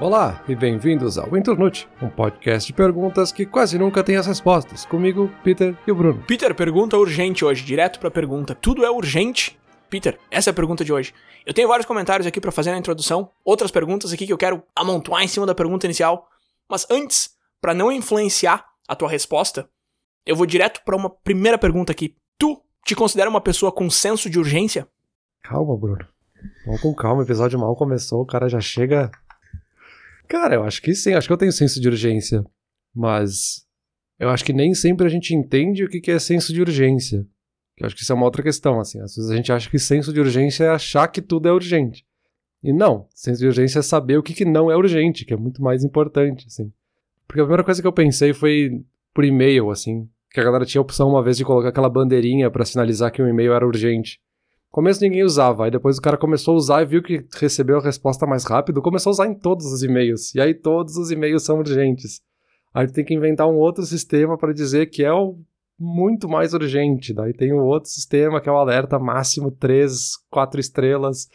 Olá e bem-vindos ao Internute, um podcast de perguntas que quase nunca tem as respostas. Comigo, Peter e o Bruno. Peter, pergunta urgente hoje, direto pra pergunta. Tudo é urgente? Peter, essa é a pergunta de hoje. Eu tenho vários comentários aqui para fazer na introdução, outras perguntas aqui que eu quero amontoar em cima da pergunta inicial. Mas antes, para não influenciar a tua resposta, eu vou direto para uma primeira pergunta aqui. Tu te considera uma pessoa com senso de urgência? Calma, Bruno. Vamos com calma, o episódio mal começou, o cara já chega Cara, eu acho que sim, acho que eu tenho senso de urgência. Mas eu acho que nem sempre a gente entende o que é senso de urgência. Eu acho que isso é uma outra questão, assim. Às vezes a gente acha que senso de urgência é achar que tudo é urgente. E não, senso de urgência é saber o que, não é urgente, que é muito mais importante, assim. Porque a primeira coisa que eu pensei foi por e-mail, assim. Que a galera tinha a opção uma vez de colocar aquela bandeirinha para sinalizar que um e-mail era urgente começo ninguém usava, aí depois o cara começou a usar e viu que recebeu a resposta mais rápido, começou a usar em todos os e-mails. E aí todos os e-mails são urgentes. Aí tem que inventar um outro sistema para dizer que é o muito mais urgente. Daí tem um outro sistema que é o alerta máximo 3, 4 estrelas.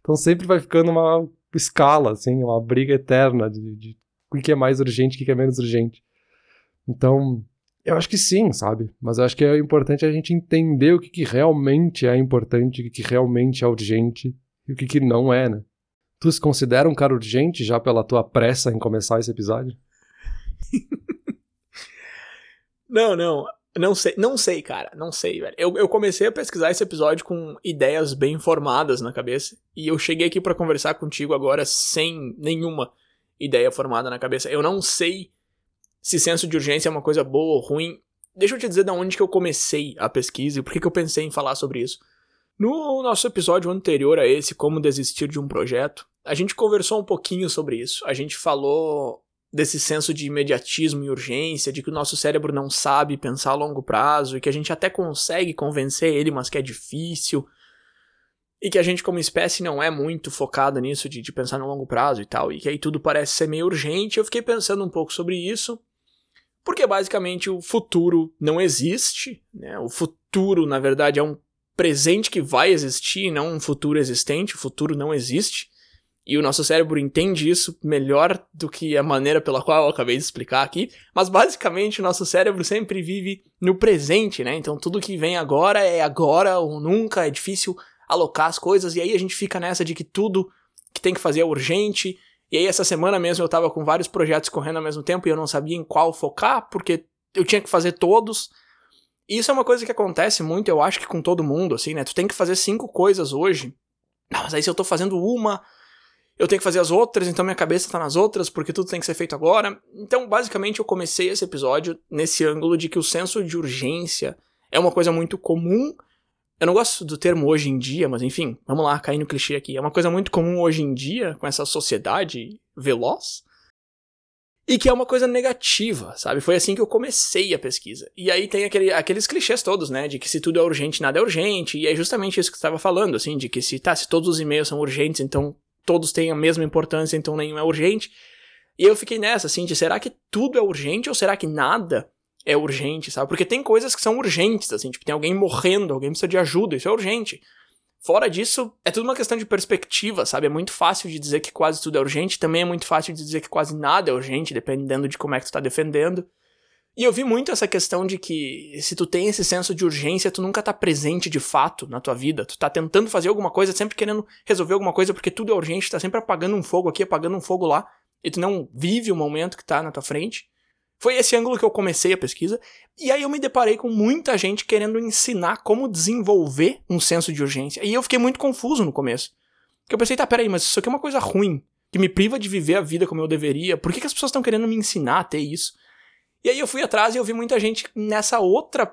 Então sempre vai ficando uma escala, assim, uma briga eterna de, de o que é mais urgente o que é menos urgente. Então, eu acho que sim, sabe? Mas acho que é importante a gente entender o que, que realmente é importante, o que, que realmente é urgente e o que, que não é, né? Tu se considera um cara urgente já pela tua pressa em começar esse episódio? não, não. Não sei, não sei, cara. Não sei, velho. Eu, eu comecei a pesquisar esse episódio com ideias bem formadas na cabeça. E eu cheguei aqui para conversar contigo agora sem nenhuma ideia formada na cabeça. Eu não sei se senso de urgência é uma coisa boa ou ruim, deixa eu te dizer de onde que eu comecei a pesquisa e por que, que eu pensei em falar sobre isso. No nosso episódio anterior a esse, Como Desistir de um Projeto, a gente conversou um pouquinho sobre isso. A gente falou desse senso de imediatismo e urgência, de que o nosso cérebro não sabe pensar a longo prazo e que a gente até consegue convencer ele, mas que é difícil. E que a gente, como espécie, não é muito focada nisso de, de pensar no longo prazo e tal. E que aí tudo parece ser meio urgente. Eu fiquei pensando um pouco sobre isso. Porque basicamente o futuro não existe, né? O futuro, na verdade, é um presente que vai existir, não um futuro existente. O futuro não existe. E o nosso cérebro entende isso melhor do que a maneira pela qual eu acabei de explicar aqui. Mas basicamente o nosso cérebro sempre vive no presente, né? Então tudo que vem agora é agora ou nunca, é difícil alocar as coisas. E aí a gente fica nessa de que tudo que tem que fazer é urgente e aí, essa semana mesmo, eu tava com vários projetos correndo ao mesmo tempo e eu não sabia em qual focar, porque eu tinha que fazer todos. E isso é uma coisa que acontece muito, eu acho que com todo mundo, assim, né? Tu tem que fazer cinco coisas hoje. Ah, mas aí se eu tô fazendo uma, eu tenho que fazer as outras, então minha cabeça tá nas outras, porque tudo tem que ser feito agora. Então, basicamente, eu comecei esse episódio nesse ângulo de que o senso de urgência é uma coisa muito comum eu não gosto do termo hoje em dia, mas enfim, vamos lá, cair no clichê aqui. É uma coisa muito comum hoje em dia, com essa sociedade veloz, e que é uma coisa negativa, sabe? Foi assim que eu comecei a pesquisa. E aí tem aquele, aqueles clichês todos, né? De que se tudo é urgente, nada é urgente. E é justamente isso que você estava falando, assim, de que se, tá, se todos os e-mails são urgentes, então todos têm a mesma importância, então nenhum é urgente. E eu fiquei nessa, assim, de será que tudo é urgente ou será que nada é urgente, sabe? Porque tem coisas que são urgentes, assim, tipo, tem alguém morrendo, alguém precisa de ajuda, isso é urgente. Fora disso, é tudo uma questão de perspectiva, sabe? É muito fácil de dizer que quase tudo é urgente, também é muito fácil de dizer que quase nada é urgente, dependendo de como é que tu tá defendendo. E eu vi muito essa questão de que se tu tem esse senso de urgência, tu nunca tá presente de fato na tua vida. Tu tá tentando fazer alguma coisa, sempre querendo resolver alguma coisa, porque tudo é urgente, tu tá sempre apagando um fogo aqui, apagando um fogo lá, e tu não vive o momento que tá na tua frente. Foi esse ângulo que eu comecei a pesquisa, e aí eu me deparei com muita gente querendo ensinar como desenvolver um senso de urgência. E eu fiquei muito confuso no começo. Porque eu pensei, tá, peraí, mas isso aqui é uma coisa ruim, que me priva de viver a vida como eu deveria. Por que, que as pessoas estão querendo me ensinar a ter isso? E aí eu fui atrás e eu vi muita gente nessa outra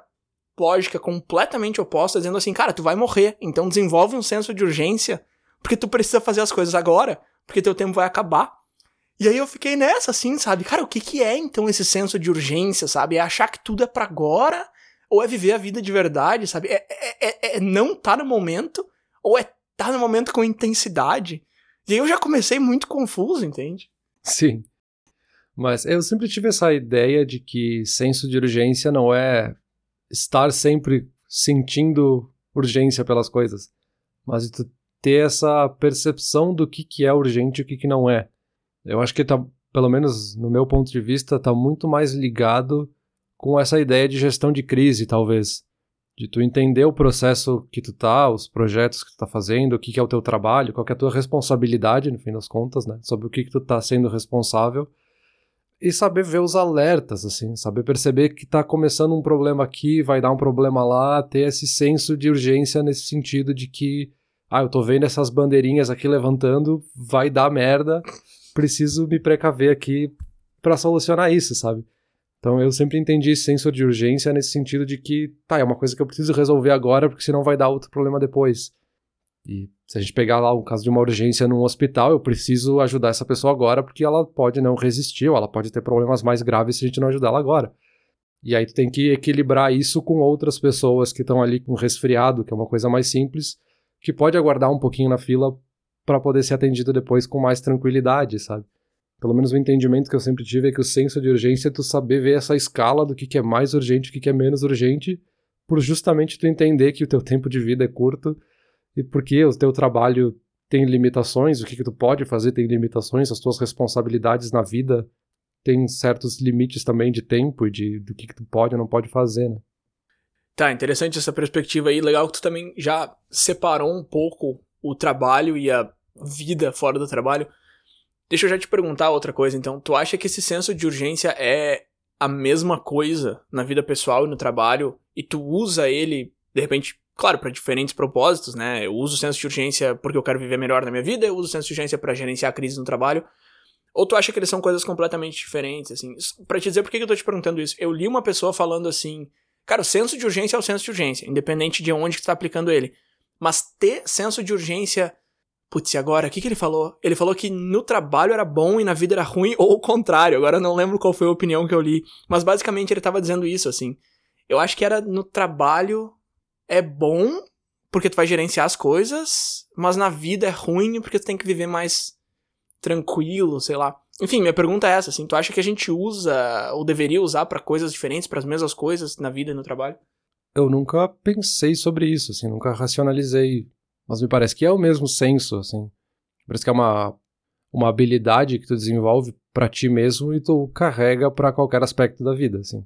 lógica completamente oposta, dizendo assim, cara, tu vai morrer, então desenvolve um senso de urgência, porque tu precisa fazer as coisas agora, porque teu tempo vai acabar. E aí eu fiquei nessa, assim, sabe? Cara, o que, que é então esse senso de urgência, sabe? É achar que tudo é para agora? Ou é viver a vida de verdade, sabe? É, é, é, é não estar tá no momento? Ou é estar tá no momento com intensidade? E aí eu já comecei muito confuso, entende? Sim. Mas eu sempre tive essa ideia de que senso de urgência não é estar sempre sentindo urgência pelas coisas, mas ter essa percepção do que, que é urgente e o que, que não é. Eu acho que tá, pelo menos no meu ponto de vista, tá muito mais ligado com essa ideia de gestão de crise, talvez. De tu entender o processo que tu tá, os projetos que tu tá fazendo, o que, que é o teu trabalho, qual é a tua responsabilidade, no fim das contas, né? Sobre o que, que tu tá sendo responsável. E saber ver os alertas, assim, saber perceber que tá começando um problema aqui, vai dar um problema lá, ter esse senso de urgência nesse sentido de que, ah, eu tô vendo essas bandeirinhas aqui levantando, vai dar merda, preciso me precaver aqui para solucionar isso, sabe? Então eu sempre entendi esse senso de urgência nesse sentido de que, tá, é uma coisa que eu preciso resolver agora, porque senão vai dar outro problema depois. E se a gente pegar lá um caso de uma urgência num hospital, eu preciso ajudar essa pessoa agora, porque ela pode não resistir, ou ela pode ter problemas mais graves se a gente não ajudar ela agora. E aí tu tem que equilibrar isso com outras pessoas que estão ali com resfriado, que é uma coisa mais simples, que pode aguardar um pouquinho na fila para poder ser atendido depois com mais tranquilidade, sabe? pelo menos o entendimento que eu sempre tive é que o senso de urgência é tu saber ver essa escala do que, que é mais urgente e o que, que é menos urgente, por justamente tu entender que o teu tempo de vida é curto e porque o teu trabalho tem limitações, o que, que tu pode fazer tem limitações, as tuas responsabilidades na vida têm certos limites também de tempo e de, do que, que tu pode ou não pode fazer, né? Tá, interessante essa perspectiva aí. Legal que tu também já separou um pouco o trabalho e a vida fora do trabalho. Deixa eu já te perguntar outra coisa, então. Tu acha que esse senso de urgência é a mesma coisa na vida pessoal e no trabalho e tu usa ele, de repente, claro, para diferentes propósitos, né? Eu uso o senso de urgência porque eu quero viver melhor na minha vida, eu uso o senso de urgência para gerenciar a crise no trabalho. Ou tu acha que eles são coisas completamente diferentes, assim? Pra te dizer por que eu tô te perguntando isso, eu li uma pessoa falando assim, cara, o senso de urgência é o senso de urgência, independente de onde que tu tá aplicando ele. Mas ter senso de urgência Putz, e agora? O que, que ele falou? Ele falou que no trabalho era bom e na vida era ruim, ou o contrário. Agora eu não lembro qual foi a opinião que eu li. Mas basicamente ele tava dizendo isso, assim. Eu acho que era no trabalho é bom, porque tu vai gerenciar as coisas, mas na vida é ruim porque tu tem que viver mais tranquilo, sei lá. Enfim, minha pergunta é essa, assim, tu acha que a gente usa ou deveria usar para coisas diferentes, para as mesmas coisas na vida e no trabalho? Eu nunca pensei sobre isso, assim, nunca racionalizei mas me parece que é o mesmo senso, assim. Parece que é uma, uma habilidade que tu desenvolve para ti mesmo e tu carrega para qualquer aspecto da vida, assim.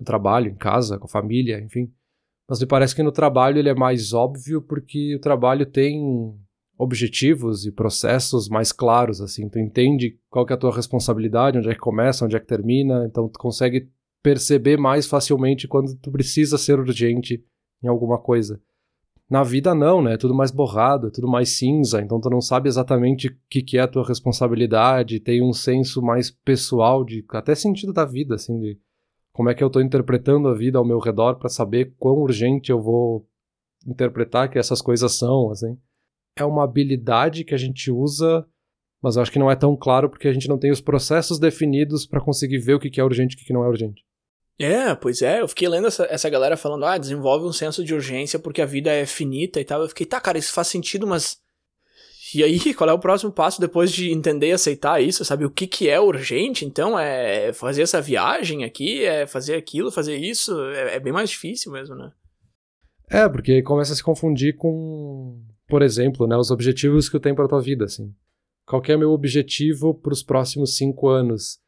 No trabalho, em casa, com a família, enfim. Mas me parece que no trabalho ele é mais óbvio porque o trabalho tem objetivos e processos mais claros, assim. Tu entende qual é a tua responsabilidade, onde é que começa, onde é que termina, então tu consegue perceber mais facilmente quando tu precisa ser urgente em alguma coisa. Na vida não, né? É tudo mais borrado, é tudo mais cinza, então tu não sabe exatamente o que, que é a tua responsabilidade, tem um senso mais pessoal de até sentido da vida, assim, de como é que eu tô interpretando a vida ao meu redor para saber quão urgente eu vou interpretar que essas coisas são, assim. É uma habilidade que a gente usa, mas eu acho que não é tão claro porque a gente não tem os processos definidos para conseguir ver o que é urgente e o que não é urgente. É, pois é, eu fiquei lendo essa, essa galera falando, ah, desenvolve um senso de urgência porque a vida é finita e tal. Eu fiquei, tá, cara, isso faz sentido, mas. E aí, qual é o próximo passo depois de entender e aceitar isso, sabe? O que que é urgente, então? É fazer essa viagem aqui, é fazer aquilo, fazer isso? É, é bem mais difícil mesmo, né? É, porque começa a se confundir com, por exemplo, né, os objetivos que eu tenho pra tua vida, assim. Qual é o meu objetivo para os próximos cinco anos?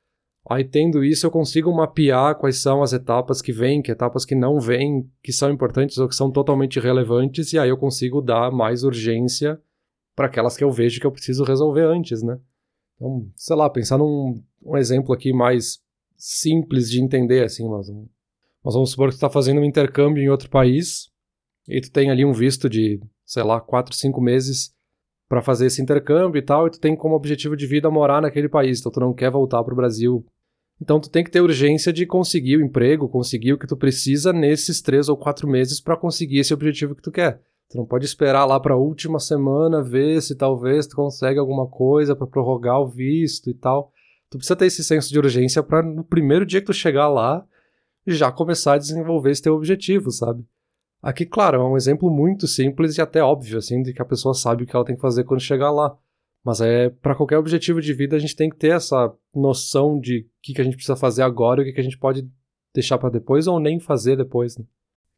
Aí, tendo isso, eu consigo mapear quais são as etapas que vêm, que etapas que não vêm, que são importantes ou que são totalmente irrelevantes, e aí eu consigo dar mais urgência para aquelas que eu vejo que eu preciso resolver antes, né? Então, sei lá, pensar num um exemplo aqui mais simples de entender, assim, mas, mas vamos supor que tu está fazendo um intercâmbio em outro país e tu tem ali um visto de, sei lá, 4, 5 meses para fazer esse intercâmbio e tal, e tu tem como objetivo de vida morar naquele país, então tu não quer voltar para o Brasil então tu tem que ter urgência de conseguir o emprego, conseguir o que tu precisa nesses três ou quatro meses para conseguir esse objetivo que tu quer. Tu não pode esperar lá para a última semana ver se talvez tu consegue alguma coisa para prorrogar o visto e tal. Tu precisa ter esse senso de urgência para no primeiro dia que tu chegar lá já começar a desenvolver esse teu objetivo, sabe? Aqui, claro, é um exemplo muito simples e até óbvio, assim, de que a pessoa sabe o que ela tem que fazer quando chegar lá. Mas é para qualquer objetivo de vida a gente tem que ter essa noção de o que, que a gente precisa fazer agora e o que, que a gente pode deixar para depois ou nem fazer depois. Né?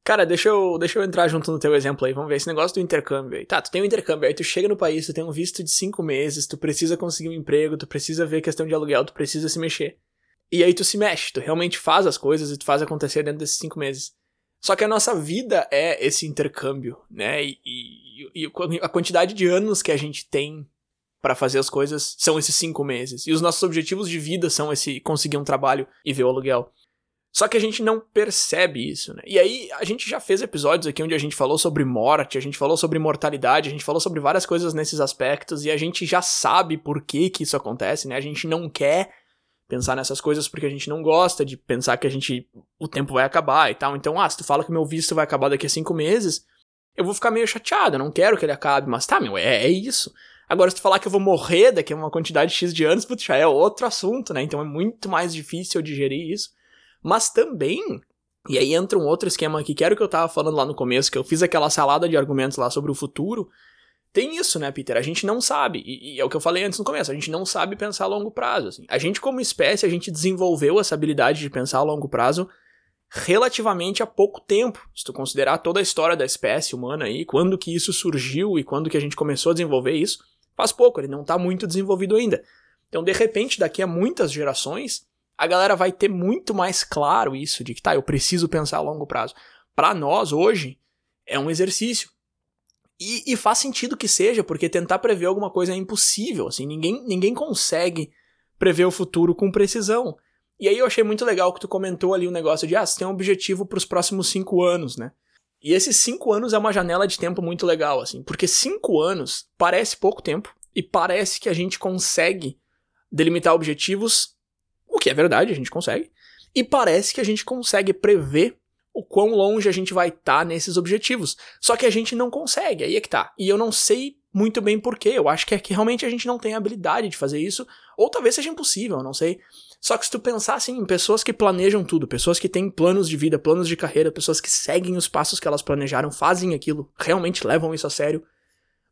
Cara, deixa eu, deixa eu entrar junto no teu exemplo aí. Vamos ver esse negócio do intercâmbio aí. Tá, tu tem um intercâmbio, aí tu chega no país, tu tem um visto de cinco meses, tu precisa conseguir um emprego, tu precisa ver questão de aluguel, tu precisa se mexer. E aí tu se mexe, tu realmente faz as coisas e tu faz acontecer dentro desses cinco meses. Só que a nossa vida é esse intercâmbio, né? E, e, e a quantidade de anos que a gente tem para fazer as coisas são esses cinco meses. E os nossos objetivos de vida são esse conseguir um trabalho e ver o aluguel. Só que a gente não percebe isso, né? E aí a gente já fez episódios aqui onde a gente falou sobre morte, a gente falou sobre mortalidade, a gente falou sobre várias coisas nesses aspectos e a gente já sabe por que que isso acontece, né? A gente não quer pensar nessas coisas porque a gente não gosta de pensar que a gente o tempo vai acabar e tal. Então, ah, se tu fala que meu visto vai acabar daqui a cinco meses, eu vou ficar meio chateado, eu não quero que ele acabe, mas tá, meu, é, é isso. Agora, se tu falar que eu vou morrer daqui a uma quantidade X de anos, putz, já é outro assunto, né? Então é muito mais difícil digerir isso. Mas também, e aí entra um outro esquema aqui, que era o que eu tava falando lá no começo, que eu fiz aquela salada de argumentos lá sobre o futuro. Tem isso, né, Peter? A gente não sabe, e, e, é o que eu falei antes no começo, a gente não sabe pensar a longo prazo. Assim. A gente, como espécie, a gente desenvolveu essa habilidade de pensar a longo prazo relativamente há pouco tempo. Se tu considerar toda a história da espécie humana aí, quando que isso surgiu e quando que a gente começou a desenvolver isso, faz pouco, ele não está muito desenvolvido ainda. Então, de repente, daqui a muitas gerações, a galera vai ter muito mais claro isso de que tá, eu preciso pensar a longo prazo. Para nós hoje é um exercício. E, e, faz sentido que seja, porque tentar prever alguma coisa é impossível, assim, ninguém, ninguém consegue prever o futuro com precisão. E aí eu achei muito legal que tu comentou ali o um negócio de, ah, você tem um objetivo para os próximos cinco anos, né? E esses cinco anos é uma janela de tempo muito legal, assim, porque cinco anos parece pouco tempo e parece que a gente consegue delimitar objetivos, o que é verdade, a gente consegue, e parece que a gente consegue prever o quão longe a gente vai estar tá nesses objetivos. Só que a gente não consegue, aí é que tá. E eu não sei muito bem porquê, eu acho que é que realmente a gente não tem a habilidade de fazer isso, ou talvez seja impossível, não sei. Só que se tu pensar assim, em pessoas que planejam tudo, pessoas que têm planos de vida, planos de carreira, pessoas que seguem os passos que elas planejaram, fazem aquilo, realmente levam isso a sério.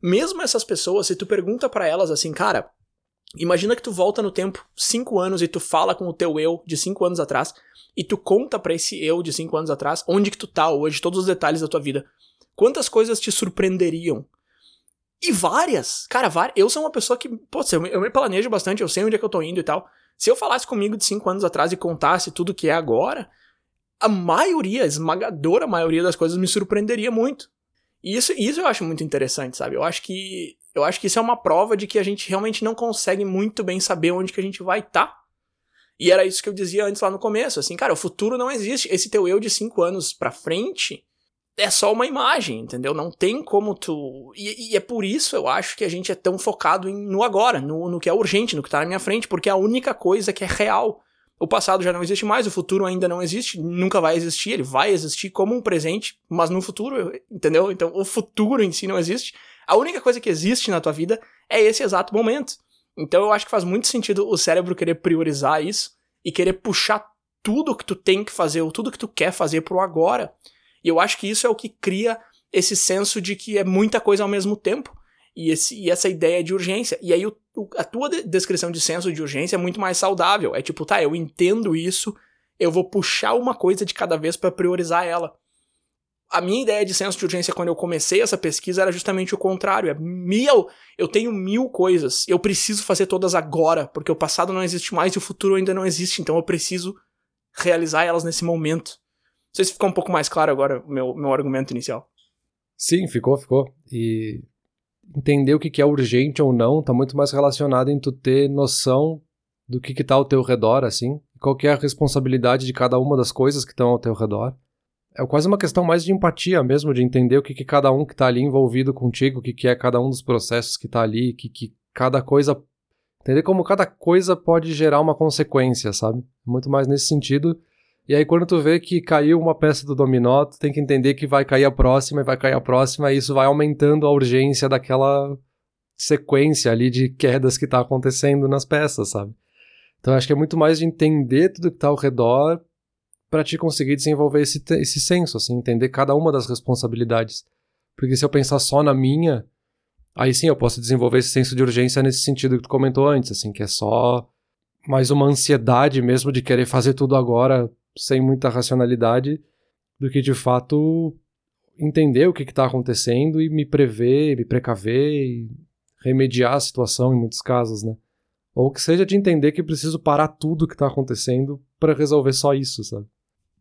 Mesmo essas pessoas, se tu pergunta para elas assim, cara, imagina que tu volta no tempo cinco anos e tu fala com o teu eu de cinco anos atrás e tu conta para esse eu de cinco anos atrás onde que tu tá hoje, todos os detalhes da tua vida. Quantas coisas te surpreenderiam? E várias. Cara, várias. Eu sou uma pessoa que, pô, eu me planejo bastante, eu sei onde é que eu tô indo e tal. Se eu falasse comigo de 5 anos atrás e contasse tudo que é agora, a maioria, a esmagadora maioria das coisas me surpreenderia muito. E isso, isso eu acho muito interessante, sabe? Eu acho que eu acho que isso é uma prova de que a gente realmente não consegue muito bem saber onde que a gente vai estar. Tá. E era isso que eu dizia antes lá no começo, assim, cara, o futuro não existe. Esse teu eu de 5 anos pra frente é só uma imagem, entendeu? Não tem como tu. E, e, é por isso eu acho que a gente é tão focado em, no agora, no, no que é urgente, no que tá na minha frente, porque é a única coisa que é real. O passado já não existe mais, o futuro ainda não existe, nunca vai existir, ele vai existir como um presente, mas no futuro, entendeu? Então o futuro em si não existe. A única coisa que existe na tua vida é esse exato momento. Então eu acho que faz muito sentido o cérebro querer priorizar isso e querer puxar tudo que tu tem que fazer ou tudo que tu quer fazer pro agora. E eu acho que isso é o que cria esse senso de que é muita coisa ao mesmo tempo e, esse, e essa ideia de urgência. E aí o, o, a tua de descrição de senso de urgência é muito mais saudável. É tipo, tá, eu entendo isso, eu vou puxar uma coisa de cada vez para priorizar ela. A minha ideia de senso de urgência quando eu comecei essa pesquisa era justamente o contrário. É mil, eu tenho mil coisas, eu preciso fazer todas agora, porque o passado não existe mais e o futuro ainda não existe, então eu preciso realizar elas nesse momento sei se ficou um pouco mais claro agora o meu, meu argumento inicial. Sim, ficou, ficou. E entender o que é urgente ou não tá muito mais relacionado em tu ter noção do que, que tá ao teu redor, assim, qual que é a responsabilidade de cada uma das coisas que estão ao teu redor. É quase uma questão mais de empatia mesmo, de entender o que, que cada um que tá ali envolvido contigo, o que, que é cada um dos processos que tá ali, que, que cada coisa. Entender como cada coisa pode gerar uma consequência, sabe? Muito mais nesse sentido e aí, quando tu vê que caiu uma peça do dominó, tu tem que entender que vai cair a próxima e vai cair a próxima, e isso vai aumentando a urgência daquela sequência ali de quedas que tá acontecendo nas peças, sabe? Então, acho que é muito mais de entender tudo que tá ao redor para te conseguir desenvolver esse, esse senso, assim, entender cada uma das responsabilidades. Porque se eu pensar só na minha, aí sim eu posso desenvolver esse senso de urgência nesse sentido que tu comentou antes, assim, que é só mais uma ansiedade mesmo de querer fazer tudo agora sem muita racionalidade. do que de fato entender o que está acontecendo e me prever, me precaver e remediar a situação em muitos casos, né? Ou que seja de entender que preciso parar tudo que está acontecendo para resolver só isso, sabe?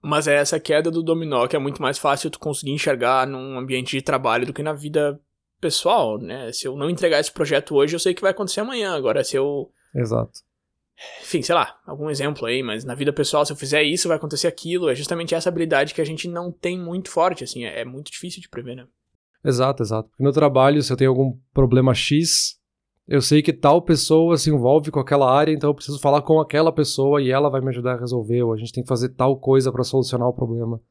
Mas é essa queda do dominó que é muito mais fácil tu conseguir enxergar num ambiente de trabalho do que na vida pessoal, né? Se eu não entregar esse projeto hoje, eu sei que vai acontecer amanhã. Agora, se eu. Exato. Enfim, sei lá, algum exemplo aí, mas na vida pessoal, se eu fizer isso, vai acontecer aquilo. É justamente essa habilidade que a gente não tem muito forte, assim. É, é muito difícil de prever, né? Exato, exato. No trabalho, se eu tenho algum problema X, eu sei que tal pessoa se envolve com aquela área, então eu preciso falar com aquela pessoa e ela vai me ajudar a resolver, ou a gente tem que fazer tal coisa para solucionar o problema.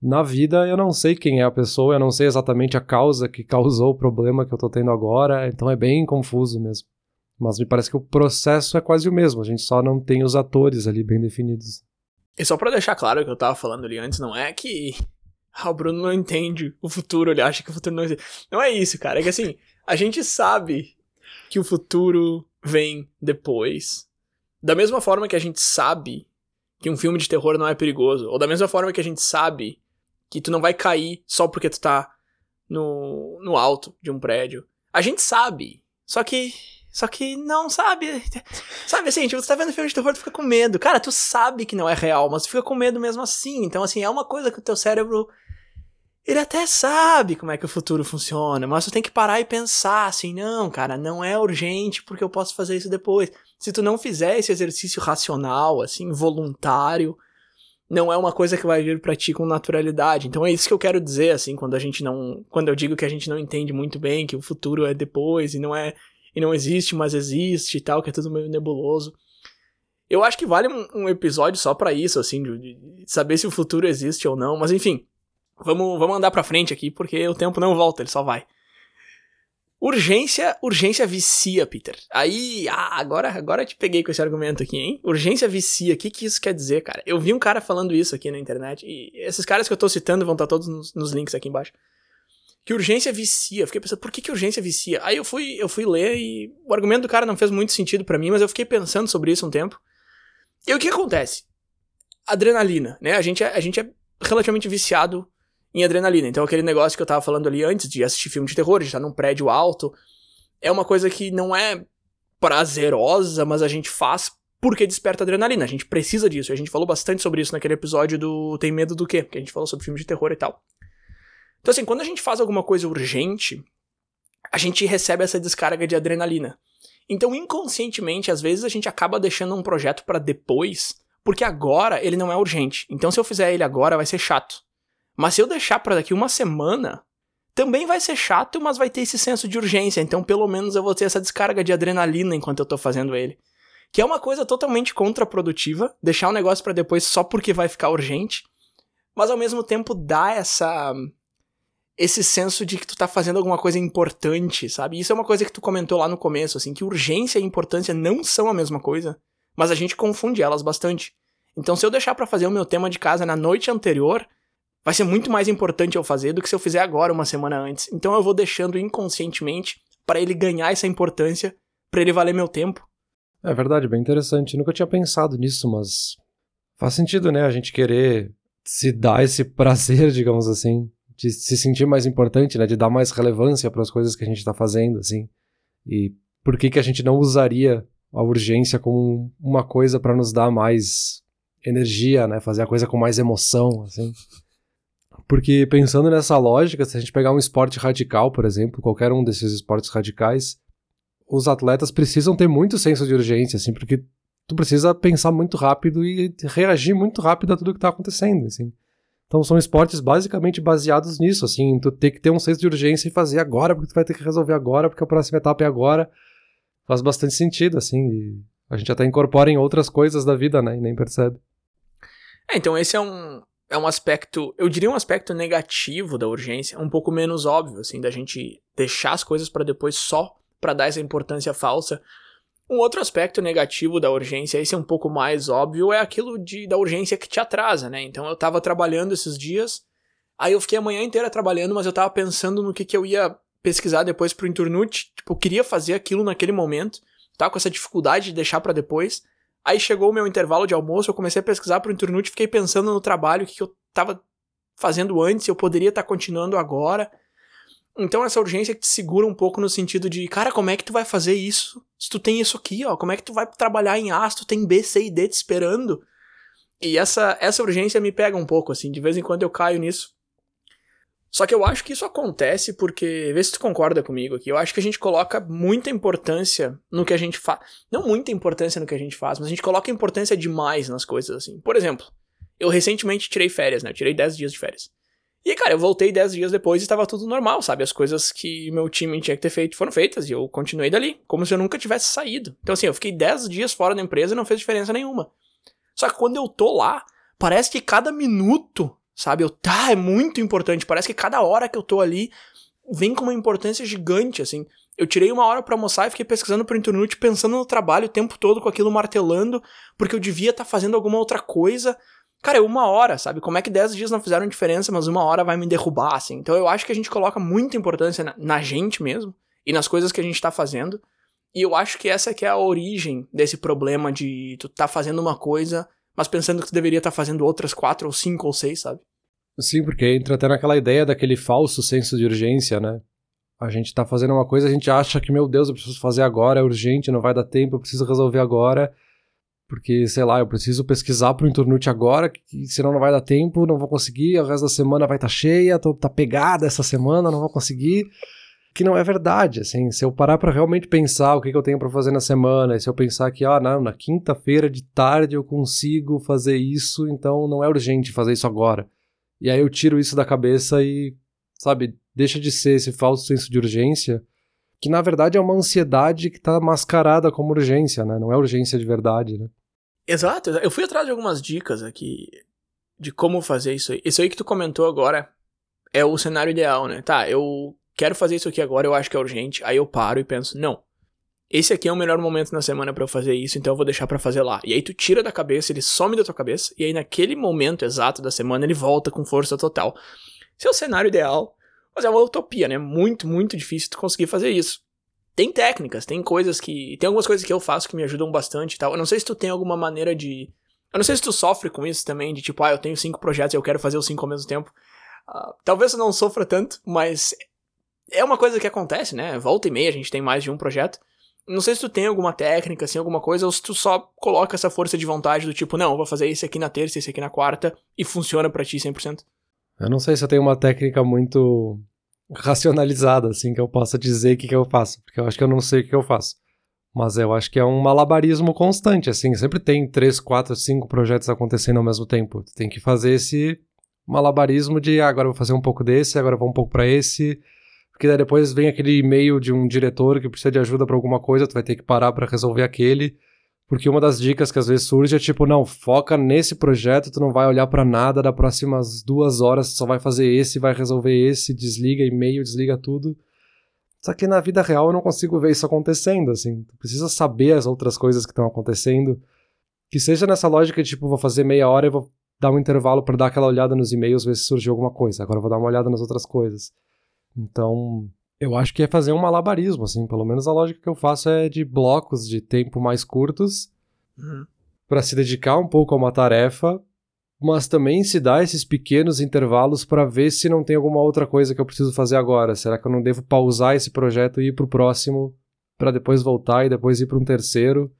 Na vida, eu não sei quem é a pessoa, eu não sei exatamente a causa que causou o problema que eu tô tendo agora, então é bem confuso mesmo. Mas me parece que o processo é quase o mesmo, a gente só não tem os atores ali bem definidos. E só para deixar claro o que eu tava falando ali antes, não é que ah, o Bruno não entende o futuro, ele acha que o futuro não existe. Não é isso, cara, é que assim, a gente sabe que o futuro vem depois. Da mesma forma que a gente sabe que um filme de terror não é perigoso, ou da mesma forma que a gente sabe que tu não vai cair só porque tu tá no, no alto de um prédio. A gente sabe, só que só que não sabe. Sabe assim, tipo, tu tá vendo filme de terror, tu fica com medo. Cara, tu sabe que não é real, mas tu fica com medo mesmo assim. Então, assim, é uma coisa que o teu cérebro ele até sabe como é que o futuro funciona, mas tu tem que parar e pensar assim, não, cara, não é urgente porque eu posso fazer isso depois. Se tu não fizer esse exercício racional, assim, voluntário, não é uma coisa que vai vir para ti com naturalidade. Então é isso que eu quero dizer, assim, quando a gente não, quando eu digo que a gente não entende muito bem que o futuro é depois e não é e não existe, mas existe e tal, que é tudo meio nebuloso. Eu acho que vale um, um episódio só para isso, assim, de, de saber se o futuro existe ou não, mas enfim, Vamos, vamos andar pra frente aqui, porque o tempo não volta, ele só vai. Urgência, urgência vicia, Peter. Aí, ah, agora, agora te peguei com esse argumento aqui, hein? Urgência vicia, o que que isso quer dizer, cara? Eu vi um cara falando isso aqui na internet, e esses caras que eu tô citando vão estar todos nos, nos links aqui embaixo. Que urgência vicia. Eu fiquei pensando, por que que urgência vicia? Aí eu fui, eu fui ler e o argumento do cara não fez muito sentido para mim, mas eu fiquei pensando sobre isso um tempo. E o que acontece? Adrenalina, né? A gente é, a gente é relativamente viciado em adrenalina. Então, aquele negócio que eu tava falando ali antes de assistir filme de terror, de estar num prédio alto, é uma coisa que não é prazerosa, mas a gente faz porque desperta adrenalina. A gente precisa disso. A gente falou bastante sobre isso naquele episódio do Tem Medo do Quê? Que a gente falou sobre filme de terror e tal. Então, assim, quando a gente faz alguma coisa urgente, a gente recebe essa descarga de adrenalina. Então, inconscientemente, às vezes a gente acaba deixando um projeto para depois, porque agora ele não é urgente. Então, se eu fizer ele agora, vai ser chato. Mas se eu deixar para daqui uma semana, também vai ser chato, mas vai ter esse senso de urgência. Então, pelo menos eu vou ter essa descarga de adrenalina enquanto eu tô fazendo ele. Que é uma coisa totalmente contraprodutiva, deixar o negócio para depois só porque vai ficar urgente, mas ao mesmo tempo dá essa esse senso de que tu tá fazendo alguma coisa importante, sabe? Isso é uma coisa que tu comentou lá no começo, assim, que urgência e importância não são a mesma coisa, mas a gente confunde elas bastante. Então, se eu deixar para fazer o meu tema de casa na noite anterior, vai ser muito mais importante eu fazer do que se eu fizer agora, uma semana antes. Então eu vou deixando inconscientemente para ele ganhar essa importância, para ele valer meu tempo. É verdade, bem interessante. Nunca tinha pensado nisso, mas faz sentido, né? A gente querer se dar esse prazer, digamos assim, de se sentir mais importante, né? De dar mais relevância para as coisas que a gente está fazendo, assim. E por que que a gente não usaria a urgência como uma coisa para nos dar mais energia, né? Fazer a coisa com mais emoção, assim. Porque pensando nessa lógica, se a gente pegar um esporte radical, por exemplo, qualquer um desses esportes radicais, os atletas precisam ter muito senso de urgência, assim, porque tu precisa pensar muito rápido e reagir muito rápido a tudo que está acontecendo, assim. Então são esportes basicamente baseados nisso, assim, tu ter que ter um senso de urgência e fazer agora, porque tu vai ter que resolver agora, porque a próxima etapa é agora. Faz bastante sentido, assim, a gente até incorpora em outras coisas da vida, né, e nem percebe. É, então esse é um, é um aspecto, eu diria um aspecto negativo da urgência, um pouco menos óbvio, assim, da gente deixar as coisas para depois só para dar essa importância falsa. Um outro aspecto negativo da urgência, esse é um pouco mais óbvio, é aquilo de, da urgência que te atrasa, né? Então eu tava trabalhando esses dias, aí eu fiquei a manhã inteira trabalhando, mas eu tava pensando no que, que eu ia pesquisar depois pro Inturnute, tipo, eu queria fazer aquilo naquele momento, tá com essa dificuldade de deixar para depois, Aí chegou o meu intervalo de almoço, eu comecei a pesquisar pro Inturnute, fiquei pensando no trabalho, que eu tava fazendo antes, eu poderia estar tá continuando agora. Então essa urgência te segura um pouco no sentido de, cara, como é que tu vai fazer isso? Se tu tem isso aqui, ó, como é que tu vai trabalhar em A, se tu tem B, C e D te esperando? E essa, essa urgência me pega um pouco, assim, de vez em quando eu caio nisso. Só que eu acho que isso acontece porque, vê se tu concorda comigo aqui, eu acho que a gente coloca muita importância no que a gente faz. Não muita importância no que a gente faz, mas a gente coloca importância demais nas coisas, assim. Por exemplo, eu recentemente tirei férias, né? Eu tirei 10 dias de férias. E, cara, eu voltei 10 dias depois e estava tudo normal, sabe? As coisas que meu time tinha que ter feito foram feitas e eu continuei dali, como se eu nunca tivesse saído. Então, assim, eu fiquei 10 dias fora da empresa e não fez diferença nenhuma. Só que quando eu tô lá, parece que cada minuto, sabe? Eu, tá, é muito importante. Parece que cada hora que eu tô ali vem com uma importância gigante, assim. Eu tirei uma hora para almoçar e fiquei pesquisando por internet, pensando no trabalho o tempo todo com aquilo martelando, porque eu devia estar tá fazendo alguma outra coisa. Cara, é uma hora, sabe? Como é que 10 dias não fizeram diferença, mas uma hora vai me derrubar, assim. Então eu acho que a gente coloca muita importância na, na gente mesmo e nas coisas que a gente tá fazendo. E eu acho que essa que é a origem desse problema de tu tá fazendo uma coisa, mas pensando que tu deveria estar tá fazendo outras quatro ou cinco ou seis, sabe? Sim, porque entra até naquela ideia daquele falso senso de urgência, né? A gente tá fazendo uma coisa, a gente acha que, meu Deus, eu preciso fazer agora, é urgente, não vai dar tempo, eu preciso resolver agora. Porque, sei lá, eu preciso pesquisar pro Inturnute agora, que senão não vai dar tempo, não vou conseguir, o resto da semana vai estar tá cheia, tô, tá pegada essa semana, não vou conseguir que não é verdade, assim, se eu parar para realmente pensar o que, que eu tenho para fazer na semana, e se eu pensar que, ah, não, na quinta-feira de tarde eu consigo fazer isso, então não é urgente fazer isso agora. E aí eu tiro isso da cabeça e, sabe, deixa de ser esse falso senso de urgência, que na verdade é uma ansiedade que tá mascarada como urgência, né? Não é urgência de verdade, né? Exato, eu fui atrás de algumas dicas aqui de como fazer isso aí. Isso aí que tu comentou agora é o cenário ideal, né? Tá, eu quero fazer isso aqui agora, eu acho que é urgente. Aí eu paro e penso, não. Esse aqui é o melhor momento na semana para eu fazer isso, então eu vou deixar para fazer lá. E aí tu tira da cabeça, ele some da tua cabeça, e aí naquele momento exato da semana ele volta com força total. Esse é o cenário ideal, mas é uma utopia, né? Muito, muito difícil tu conseguir fazer isso. Tem técnicas, tem coisas que. Tem algumas coisas que eu faço que me ajudam bastante e tal. Eu não sei se tu tem alguma maneira de. Eu não sei se tu sofre com isso também, de tipo, ah, eu tenho cinco projetos e eu quero fazer os cinco ao mesmo tempo. Uh, talvez eu não sofra tanto, mas é uma coisa que acontece, né? Volta e meia a gente tem mais de um projeto. Não sei se tu tem alguma técnica, assim, alguma coisa, ou se tu só coloca essa força de vontade do tipo, não, vou fazer esse aqui na terça, esse aqui na quarta, e funciona para ti 100%. Eu não sei se eu tenho uma técnica muito racionalizada, assim, que eu possa dizer o que, que eu faço, porque eu acho que eu não sei o que eu faço. Mas eu acho que é um malabarismo constante, assim, sempre tem três, quatro, cinco projetos acontecendo ao mesmo tempo. Tem que fazer esse malabarismo de, ah, agora vou fazer um pouco desse, agora vou um pouco para esse, porque depois vem aquele e-mail de um diretor que precisa de ajuda para alguma coisa, tu vai ter que parar para resolver aquele. Porque uma das dicas que às vezes surge é tipo, não, foca nesse projeto, tu não vai olhar para nada das próximas duas horas, tu só vai fazer esse, vai resolver esse, desliga e-mail, desliga tudo. Só que na vida real eu não consigo ver isso acontecendo, assim. Tu precisa saber as outras coisas que estão acontecendo. Que seja nessa lógica de, tipo, vou fazer meia hora e vou dar um intervalo para dar aquela olhada nos e-mails, ver se surgiu alguma coisa. Agora vou dar uma olhada nas outras coisas. Então, eu acho que é fazer um malabarismo, assim. Pelo menos a lógica que eu faço é de blocos de tempo mais curtos uhum. para se dedicar um pouco a uma tarefa, mas também se dar esses pequenos intervalos para ver se não tem alguma outra coisa que eu preciso fazer agora. Será que eu não devo pausar esse projeto e ir pro próximo para depois voltar e depois ir para um terceiro?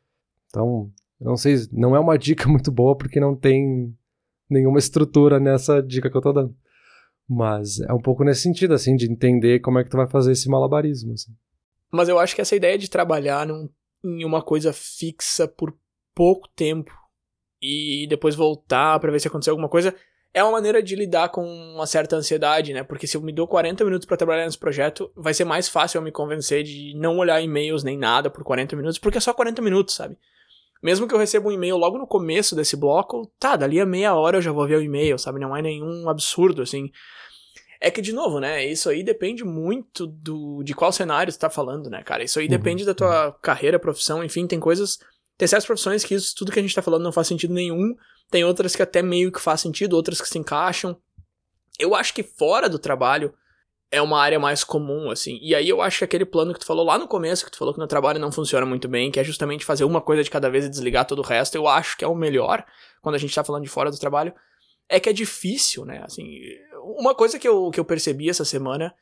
Então, não sei, não é uma dica muito boa porque não tem nenhuma estrutura nessa dica que eu tô dando. Mas é um pouco nesse sentido, assim, de entender como é que tu vai fazer esse malabarismo, assim. Mas eu acho que essa ideia de trabalhar num, em uma coisa fixa por pouco tempo e depois voltar para ver se aconteceu alguma coisa é uma maneira de lidar com uma certa ansiedade, né? Porque se eu me dou 40 minutos para trabalhar nesse projeto, vai ser mais fácil eu me convencer de não olhar e-mails nem nada por 40 minutos, porque é só 40 minutos, sabe? Mesmo que eu receba um e-mail logo no começo desse bloco, tá, dali a meia hora eu já vou ver o e-mail, sabe? Não é nenhum absurdo, assim. É que, de novo, né? Isso aí depende muito do de qual cenário você tá falando, né, cara? Isso aí uhum. depende da tua carreira, profissão, enfim, tem coisas. Tem certas profissões que isso, tudo que a gente tá falando não faz sentido nenhum. Tem outras que até meio que faz sentido, outras que se encaixam. Eu acho que fora do trabalho é uma área mais comum, assim. E aí eu acho que aquele plano que tu falou lá no começo, que tu falou que no trabalho não funciona muito bem, que é justamente fazer uma coisa de cada vez e desligar todo o resto, eu acho que é o melhor quando a gente tá falando de fora do trabalho é que é difícil, né? Assim, uma coisa que eu, que eu percebi essa semana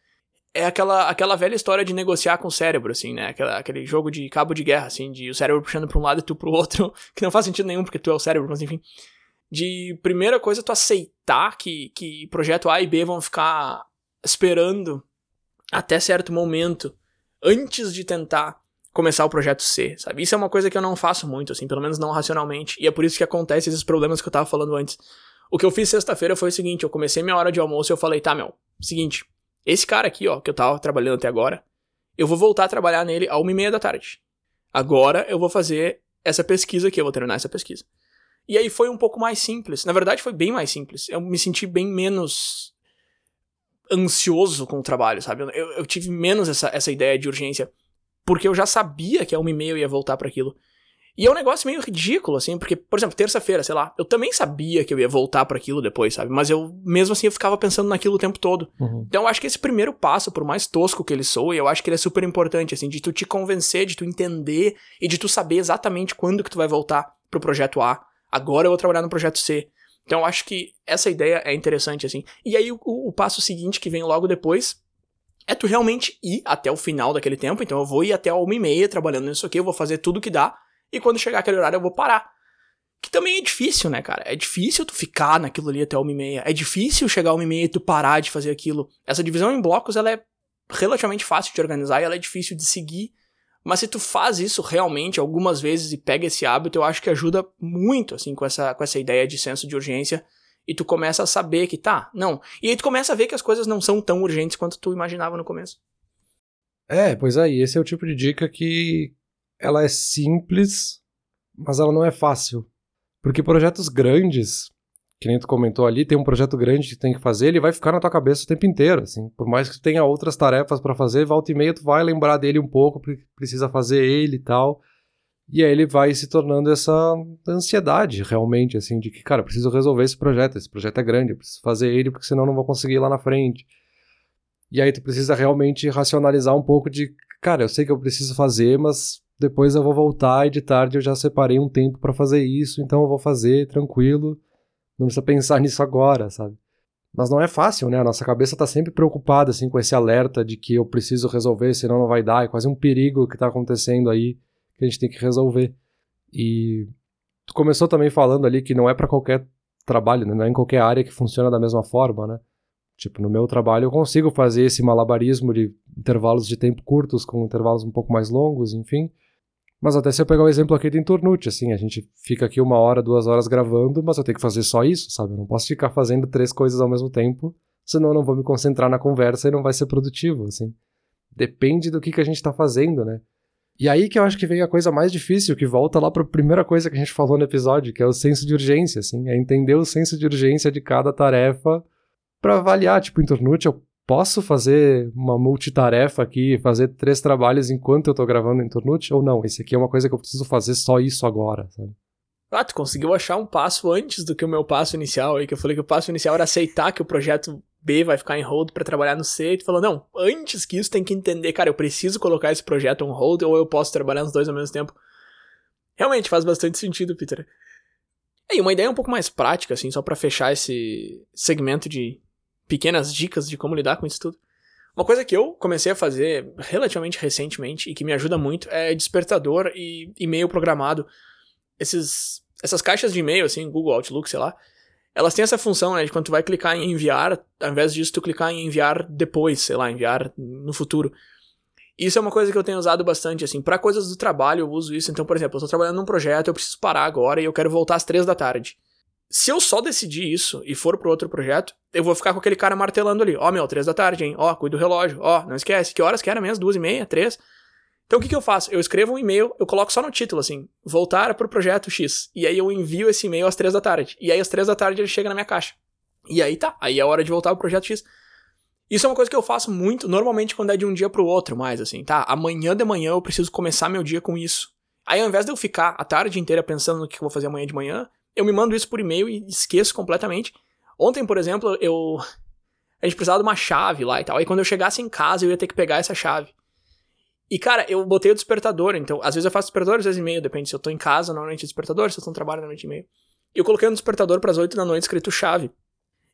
é aquela, aquela velha história de negociar com o cérebro, assim, né? Aquela, aquele jogo de cabo de guerra, assim, de o cérebro puxando pra um lado e tu pro outro, que não faz sentido nenhum porque tu é o cérebro, mas enfim. De primeira coisa, tu aceitar que, que projeto A e B vão ficar esperando até certo momento antes de tentar começar o projeto C, sabe? Isso é uma coisa que eu não faço muito, assim, pelo menos não racionalmente, e é por isso que acontece esses problemas que eu tava falando antes. O que eu fiz sexta-feira foi o seguinte, eu comecei minha hora de almoço e eu falei, tá, meu, seguinte, esse cara aqui, ó, que eu tava trabalhando até agora, eu vou voltar a trabalhar nele a uma e meia da tarde. Agora eu vou fazer essa pesquisa aqui, eu vou terminar essa pesquisa. E aí foi um pouco mais simples. Na verdade, foi bem mais simples. Eu me senti bem menos ansioso com o trabalho, sabe? Eu, eu tive menos essa, essa ideia de urgência. Porque eu já sabia que a uma e meia eu ia voltar para aquilo. E é um negócio meio ridículo, assim, porque, por exemplo, terça-feira, sei lá, eu também sabia que eu ia voltar para aquilo depois, sabe? Mas eu, mesmo assim, eu ficava pensando naquilo o tempo todo. Uhum. Então eu acho que esse primeiro passo, por mais tosco que ele soe, eu acho que ele é super importante, assim, de tu te convencer, de tu entender e de tu saber exatamente quando que tu vai voltar pro projeto A. Agora eu vou trabalhar no projeto C. Então eu acho que essa ideia é interessante, assim. E aí o, o passo seguinte que vem logo depois é tu realmente ir até o final daquele tempo. Então eu vou ir até uma e meia trabalhando nisso aqui, eu vou fazer tudo que dá e quando chegar aquele horário eu vou parar. Que também é difícil, né, cara? É difícil tu ficar naquilo ali até uma e meia. É difícil chegar a uma e meia e tu parar de fazer aquilo. Essa divisão em blocos, ela é relativamente fácil de organizar e ela é difícil de seguir. Mas se tu faz isso realmente algumas vezes e pega esse hábito, eu acho que ajuda muito, assim, com essa, com essa ideia de senso de urgência. E tu começa a saber que tá, não. E aí tu começa a ver que as coisas não são tão urgentes quanto tu imaginava no começo. É, pois aí, é, esse é o tipo de dica que ela é simples, mas ela não é fácil. Porque projetos grandes, que nem tu comentou ali, tem um projeto grande que tem que fazer, ele vai ficar na tua cabeça o tempo inteiro, assim. Por mais que tu tenha outras tarefas para fazer, volta e meia tu vai lembrar dele um pouco, porque precisa fazer ele e tal. E aí ele vai se tornando essa ansiedade, realmente, assim, de que, cara, preciso resolver esse projeto, esse projeto é grande, preciso fazer ele, porque senão não vou conseguir ir lá na frente. E aí tu precisa realmente racionalizar um pouco de, cara, eu sei que eu preciso fazer, mas depois eu vou voltar e de tarde eu já separei um tempo para fazer isso, então eu vou fazer tranquilo, não precisa pensar nisso agora, sabe? Mas não é fácil, né? A nossa cabeça tá sempre preocupada assim com esse alerta de que eu preciso resolver, senão não vai dar, é quase um perigo que tá acontecendo aí que a gente tem que resolver. E tu começou também falando ali que não é para qualquer trabalho, né? não é em qualquer área que funciona da mesma forma, né? Tipo, no meu trabalho eu consigo fazer esse malabarismo de intervalos de tempo curtos com intervalos um pouco mais longos, enfim. Mas até se eu pegar o exemplo aqui do Inturnute, assim, a gente fica aqui uma hora, duas horas gravando, mas eu tenho que fazer só isso, sabe? Eu não posso ficar fazendo três coisas ao mesmo tempo, senão eu não vou me concentrar na conversa e não vai ser produtivo, assim. Depende do que, que a gente tá fazendo, né? E aí que eu acho que vem a coisa mais difícil, que volta lá para a primeira coisa que a gente falou no episódio, que é o senso de urgência, assim, é entender o senso de urgência de cada tarefa para avaliar, tipo, em Turnute eu posso fazer uma multitarefa aqui, fazer três trabalhos enquanto eu tô gravando em Turnute ou não? Esse aqui é uma coisa que eu preciso fazer só isso agora, sabe? Ah, tu conseguiu achar um passo antes do que o meu passo inicial aí, que eu falei que o passo inicial era aceitar que o projeto B vai ficar em hold para trabalhar no C, e tu falou, não, antes que isso tem que entender, cara, eu preciso colocar esse projeto on hold ou eu posso trabalhar nos dois ao mesmo tempo. Realmente faz bastante sentido, Peter. E uma ideia um pouco mais prática, assim, só para fechar esse segmento de pequenas dicas de como lidar com isso tudo. Uma coisa que eu comecei a fazer relativamente recentemente e que me ajuda muito é despertador e e-mail programado. Esses, essas caixas de e-mail, assim, Google Outlook, sei lá, elas têm essa função, né, de quando tu vai clicar em enviar, ao invés disso tu clicar em enviar depois, sei lá, enviar no futuro. Isso é uma coisa que eu tenho usado bastante, assim, para coisas do trabalho eu uso isso. Então, por exemplo, eu tô trabalhando num projeto, eu preciso parar agora e eu quero voltar às três da tarde. Se eu só decidir isso e for pro outro projeto, eu vou ficar com aquele cara martelando ali. Ó, oh, meu, três da tarde, hein? Ó, oh, cuida do relógio. Ó, oh, não esquece. Que horas que era mesmo? Duas e meia? Três? Então o que, que eu faço? Eu escrevo um e-mail, eu coloco só no título, assim, voltar pro projeto X. E aí eu envio esse e-mail às três da tarde. E aí às três da tarde ele chega na minha caixa. E aí tá, aí é hora de voltar pro projeto X. Isso é uma coisa que eu faço muito, normalmente quando é de um dia pro outro, mais assim, tá? Amanhã de manhã eu preciso começar meu dia com isso. Aí ao invés de eu ficar a tarde inteira pensando no que eu vou fazer amanhã de manhã, eu me mando isso por e-mail e esqueço completamente. Ontem, por exemplo, eu. A gente precisava de uma chave lá e tal. Aí quando eu chegasse em casa, eu ia ter que pegar essa chave. E, cara, eu botei o despertador, então, às vezes eu faço despertador, às vezes e-mail, depende se eu tô em casa, normalmente é despertador, se eu tô no trabalho, normalmente e-mail. E eu coloquei um despertador para as 8 da noite escrito chave.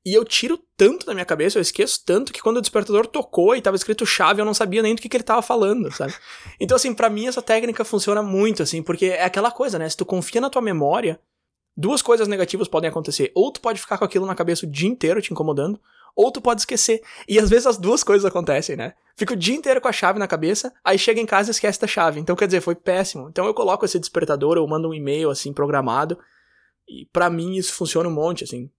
E eu tiro tanto da minha cabeça, eu esqueço tanto que quando o despertador tocou e tava escrito chave, eu não sabia nem do que, que ele tava falando, sabe? Então, assim, para mim essa técnica funciona muito, assim, porque é aquela coisa, né? Se tu confia na tua memória, duas coisas negativas podem acontecer. Ou tu pode ficar com aquilo na cabeça o dia inteiro te incomodando, ou tu pode esquecer. E às vezes as duas coisas acontecem, né? Fica o dia inteiro com a chave na cabeça, aí chega em casa e esquece da chave. Então, quer dizer, foi péssimo. Então eu coloco esse despertador, eu mando um e-mail, assim, programado. E para mim isso funciona um monte, assim.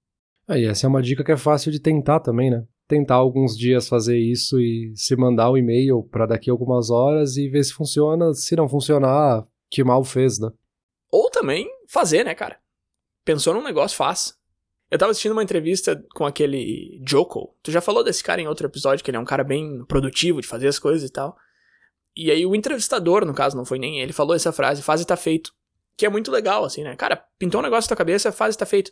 Aí, essa é uma dica que é fácil de tentar também, né? Tentar alguns dias fazer isso e se mandar um e-mail para daqui a algumas horas e ver se funciona. Se não funcionar, que mal fez, né? Ou também fazer, né, cara? Pensou num negócio, faz. Eu tava assistindo uma entrevista com aquele Joko. Tu já falou desse cara em outro episódio, que ele é um cara bem produtivo de fazer as coisas e tal. E aí o entrevistador, no caso, não foi nem ele, falou essa frase, faz e tá feito. Que é muito legal, assim, né? Cara, pintou um negócio na tua cabeça, faz e tá feito.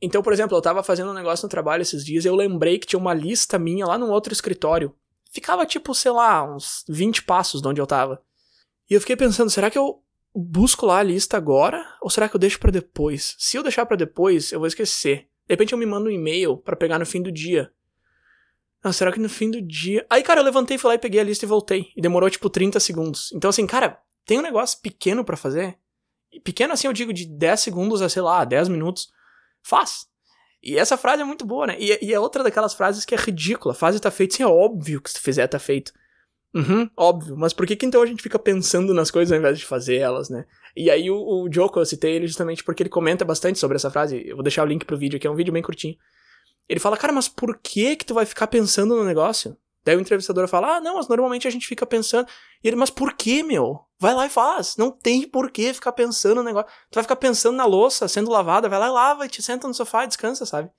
Então, por exemplo, eu tava fazendo um negócio no trabalho esses dias e eu lembrei que tinha uma lista minha lá num outro escritório. Ficava tipo, sei lá, uns 20 passos de onde eu tava. E eu fiquei pensando, será que eu busco lá a lista agora ou será que eu deixo para depois? Se eu deixar para depois, eu vou esquecer. De repente eu me mando um e-mail para pegar no fim do dia. Ah, será que no fim do dia. Aí, cara, eu levantei, fui lá e peguei a lista e voltei. E demorou tipo 30 segundos. Então, assim, cara, tem um negócio pequeno para fazer. Pequeno assim eu digo de 10 segundos a, sei lá, 10 minutos faz. E essa frase é muito boa, né? E, e é outra daquelas frases que é ridícula. Faz e tá feito, sim, é óbvio que se fizer tá feito. Uhum, óbvio. Mas por que, que então a gente fica pensando nas coisas ao invés de fazer elas, né? E aí o, o Joko, eu citei ele justamente porque ele comenta bastante sobre essa frase. Eu vou deixar o link pro vídeo aqui, é um vídeo bem curtinho. Ele fala, cara, mas por que que tu vai ficar pensando no negócio? Daí o entrevistador fala: Ah, não, mas normalmente a gente fica pensando. E ele, mas por que, meu? Vai lá e faz. Não tem por que ficar pensando no negócio. Tu vai ficar pensando na louça sendo lavada, vai lá e lava, e te senta no sofá e descansa, sabe?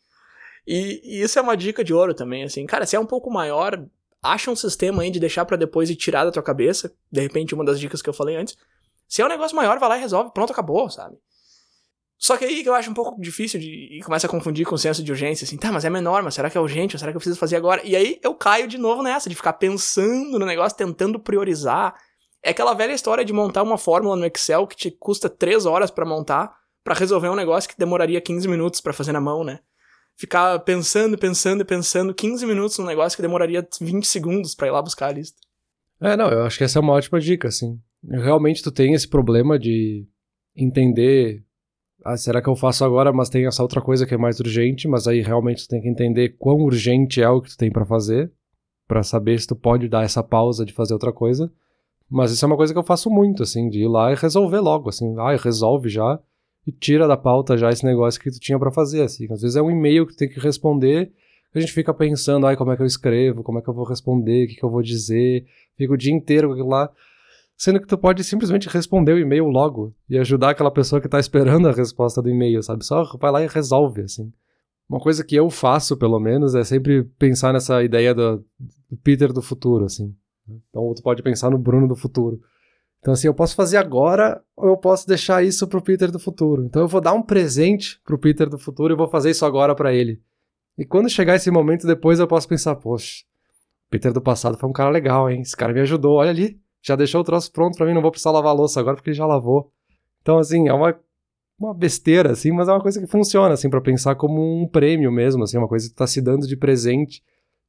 E, e isso é uma dica de ouro também, assim. Cara, se é um pouco maior, acha um sistema aí de deixar para depois e tirar da tua cabeça. De repente, uma das dicas que eu falei antes. Se é um negócio maior, vai lá e resolve. Pronto, acabou, sabe? Só que aí que eu acho um pouco difícil de. E começa a confundir com o senso de urgência, assim, tá, mas é menor, mas será que é urgente? Ou será que eu preciso fazer agora? E aí eu caio de novo nessa, de ficar pensando no negócio, tentando priorizar. É aquela velha história de montar uma fórmula no Excel que te custa 3 horas para montar, para resolver um negócio que demoraria 15 minutos para fazer na mão, né? Ficar pensando, pensando e pensando 15 minutos num negócio que demoraria 20 segundos para ir lá buscar a lista. É, não, eu acho que essa é uma ótima dica, assim. Realmente tu tem esse problema de entender ah, será que eu faço agora, mas tem essa outra coisa que é mais urgente, mas aí realmente tu tem que entender quão urgente é o que tu tem para fazer, para saber se tu pode dar essa pausa de fazer outra coisa. Mas isso é uma coisa que eu faço muito, assim, de ir lá e resolver logo, assim, ah, resolve já e tira da pauta já esse negócio que tu tinha para fazer, assim. Às vezes é um e-mail que tu tem que responder, a gente fica pensando, ai, como é que eu escrevo, como é que eu vou responder, o que, que eu vou dizer, fica o dia inteiro com aquilo lá. Sendo que tu pode simplesmente responder o e-mail logo e ajudar aquela pessoa que tá esperando a resposta do e-mail, sabe? Só vai lá e resolve, assim. Uma coisa que eu faço, pelo menos, é sempre pensar nessa ideia do, do Peter do futuro, assim. Então tu pode pensar no Bruno do futuro. Então, assim, eu posso fazer agora ou eu posso deixar isso pro Peter do futuro. Então eu vou dar um presente pro Peter do futuro e vou fazer isso agora para ele. E quando chegar esse momento depois eu posso pensar, poxa, Peter do passado foi um cara legal, hein? Esse cara me ajudou, olha ali já deixou o troço pronto para mim, não vou precisar lavar a louça agora porque ele já lavou. Então, assim, é uma, uma besteira, assim, mas é uma coisa que funciona, assim, para pensar como um prêmio mesmo, assim, uma coisa que tá se dando de presente,